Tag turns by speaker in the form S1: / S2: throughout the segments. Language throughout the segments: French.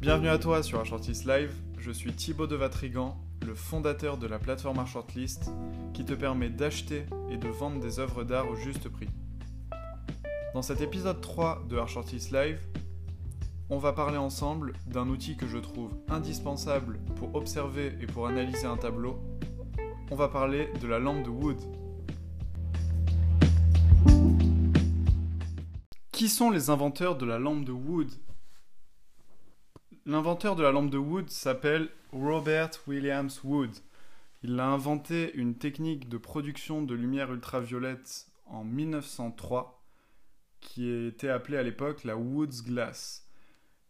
S1: Bienvenue à toi sur Shortlist Live, je suis Thibaut de Vatrigan, le fondateur de la plateforme Shortlist qui te permet d'acheter et de vendre des œuvres d'art au juste prix. Dans cet épisode 3 de Shortlist Live, on va parler ensemble d'un outil que je trouve indispensable pour observer et pour analyser un tableau. On va parler de la lampe de Wood. Qui sont les inventeurs de la lampe de Wood? L'inventeur de la lampe de Wood s'appelle Robert Williams Wood. Il a inventé une technique de production de lumière ultraviolette en 1903 qui était appelée à l'époque la Wood's Glass.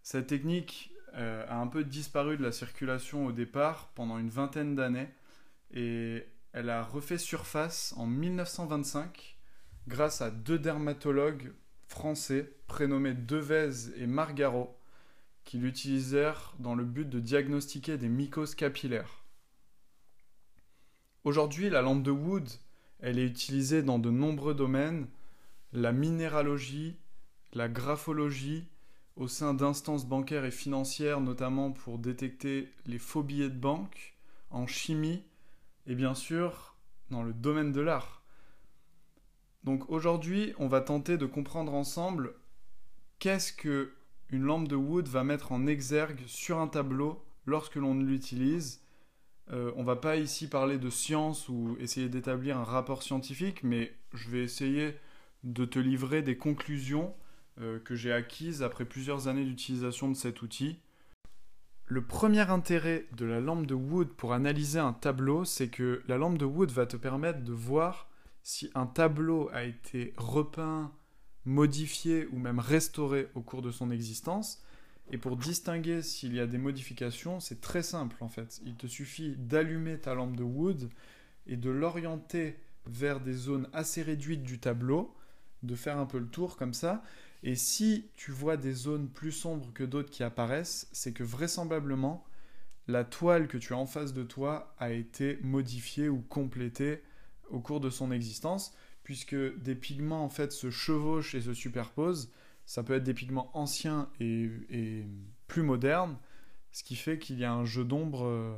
S1: Cette technique euh, a un peu disparu de la circulation au départ pendant une vingtaine d'années et elle a refait surface en 1925 grâce à deux dermatologues français prénommés Devez et Margaro qui l'utilisèrent dans le but de diagnostiquer des mycoses capillaires. Aujourd'hui, la lampe de Wood, elle est utilisée dans de nombreux domaines, la minéralogie, la graphologie, au sein d'instances bancaires et financières, notamment pour détecter les faux billets de banque, en chimie, et bien sûr dans le domaine de l'art. Donc aujourd'hui, on va tenter de comprendre ensemble qu'est-ce que une lampe de Wood va mettre en exergue sur un tableau lorsque l'on l'utilise. Euh, on va pas ici parler de science ou essayer d'établir un rapport scientifique, mais je vais essayer de te livrer des conclusions euh, que j'ai acquises après plusieurs années d'utilisation de cet outil. Le premier intérêt de la lampe de Wood pour analyser un tableau, c'est que la lampe de Wood va te permettre de voir si un tableau a été repeint, modifié ou même restauré au cours de son existence. Et pour distinguer s'il y a des modifications, c'est très simple en fait. Il te suffit d'allumer ta lampe de wood et de l'orienter vers des zones assez réduites du tableau, de faire un peu le tour comme ça. Et si tu vois des zones plus sombres que d'autres qui apparaissent, c'est que vraisemblablement la toile que tu as en face de toi a été modifiée ou complétée au cours de son existence puisque des pigments en fait se chevauchent et se superposent. Ça peut être des pigments anciens et, plus modernes, ce qui fait qu'il y a un jeu d'ombre euh,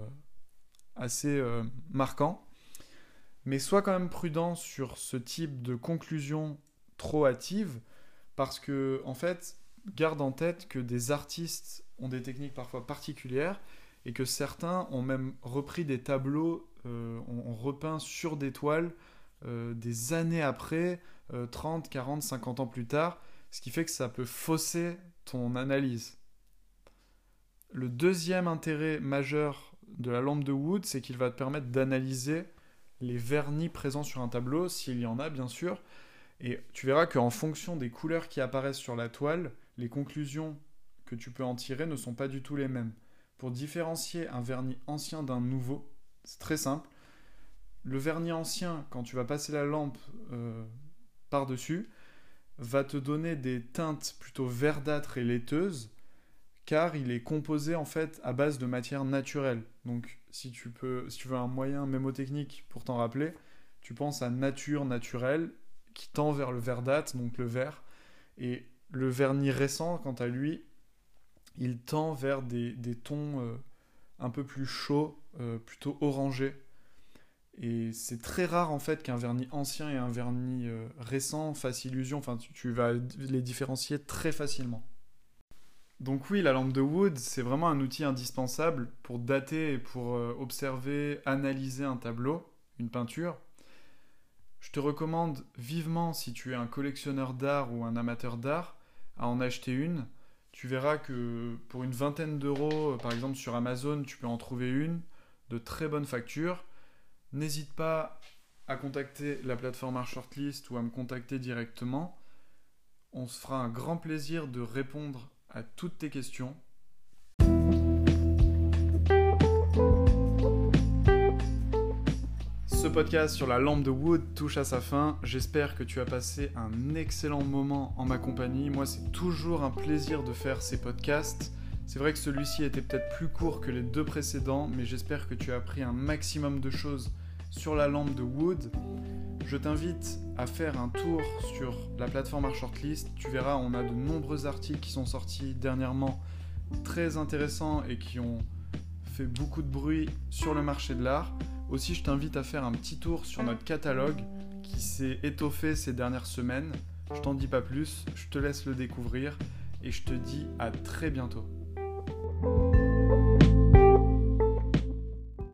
S1: assez euh, marquant. Mais sois quand même prudent sur ce type de conclusion trop hâtive, parce que en fait, garde en tête que des artistes ont des techniques parfois particulières et que certains ont même repris des tableaux, euh, ont repeint sur des toiles euh, des années après, 30, 40, 50 ans plus tard, ce qui fait que ça peut fausser ton analyse. Le deuxième intérêt majeur de la lampe de Wood, c'est qu'il va te permettre d'analyser les vernis présents sur un tableau, s'il y en a bien sûr, et tu verras qu'en fonction des couleurs qui apparaissent sur la toile, les conclusions que tu peux en tirer ne sont pas du tout les mêmes. Pour différencier un vernis ancien d'un nouveau, c'est très simple le vernis ancien, quand tu vas passer la lampe euh, par-dessus, va te donner des teintes plutôt verdâtres et laiteuses, car il est composé en fait à base de matière naturelle. Donc si tu, veux un moyen mémotechnique pour t'en rappeler, tu penses à nature naturelle qui tend vers le verdâtre, donc le vert, et le vernis récent, quant à lui, il tend vers des, tons euh, un peu plus chauds, euh, plutôt orangés, et c'est très rare en fait qu'un vernis ancien et un vernis euh, récent fassent illusion. Enfin, tu, vas les différencier très facilement. Donc oui, la lampe de Wood, c'est vraiment un outil indispensable pour dater et pour euh, observer, analyser un tableau, une peinture. Je te recommande vivement, si tu es un collectionneur d'art ou un amateur d'art, à en acheter une. Tu verras que pour une vingtaine d'euros, par exemple sur Amazon, tu peux en trouver une de très bonne facture N'hésite pas à contacter la plateforme Art Shortlist ou à me contacter directement. On se fera un grand plaisir de répondre à toutes tes questions. Ce podcast sur la lampe de Wood touche à sa fin. J'espère que tu as passé un excellent moment en ma compagnie. Moi, c'est toujours un plaisir de faire ces podcasts. C'est vrai que celui-ci était peut-être plus court que les deux précédents, mais j'espère que tu as appris un maximum de choses sur la lampe de Wood. Je t'invite à faire un tour sur la plateforme Art Shortlist. Tu verras, on a de nombreux articles qui sont sortis dernièrement, très intéressants et qui ont fait beaucoup de bruit sur le marché de l'art. Aussi, je t'invite à faire un petit tour sur notre catalogue qui s'est étoffé ces dernières semaines. Je t'en dis pas plus, je te laisse le découvrir et je te dis à très bientôt.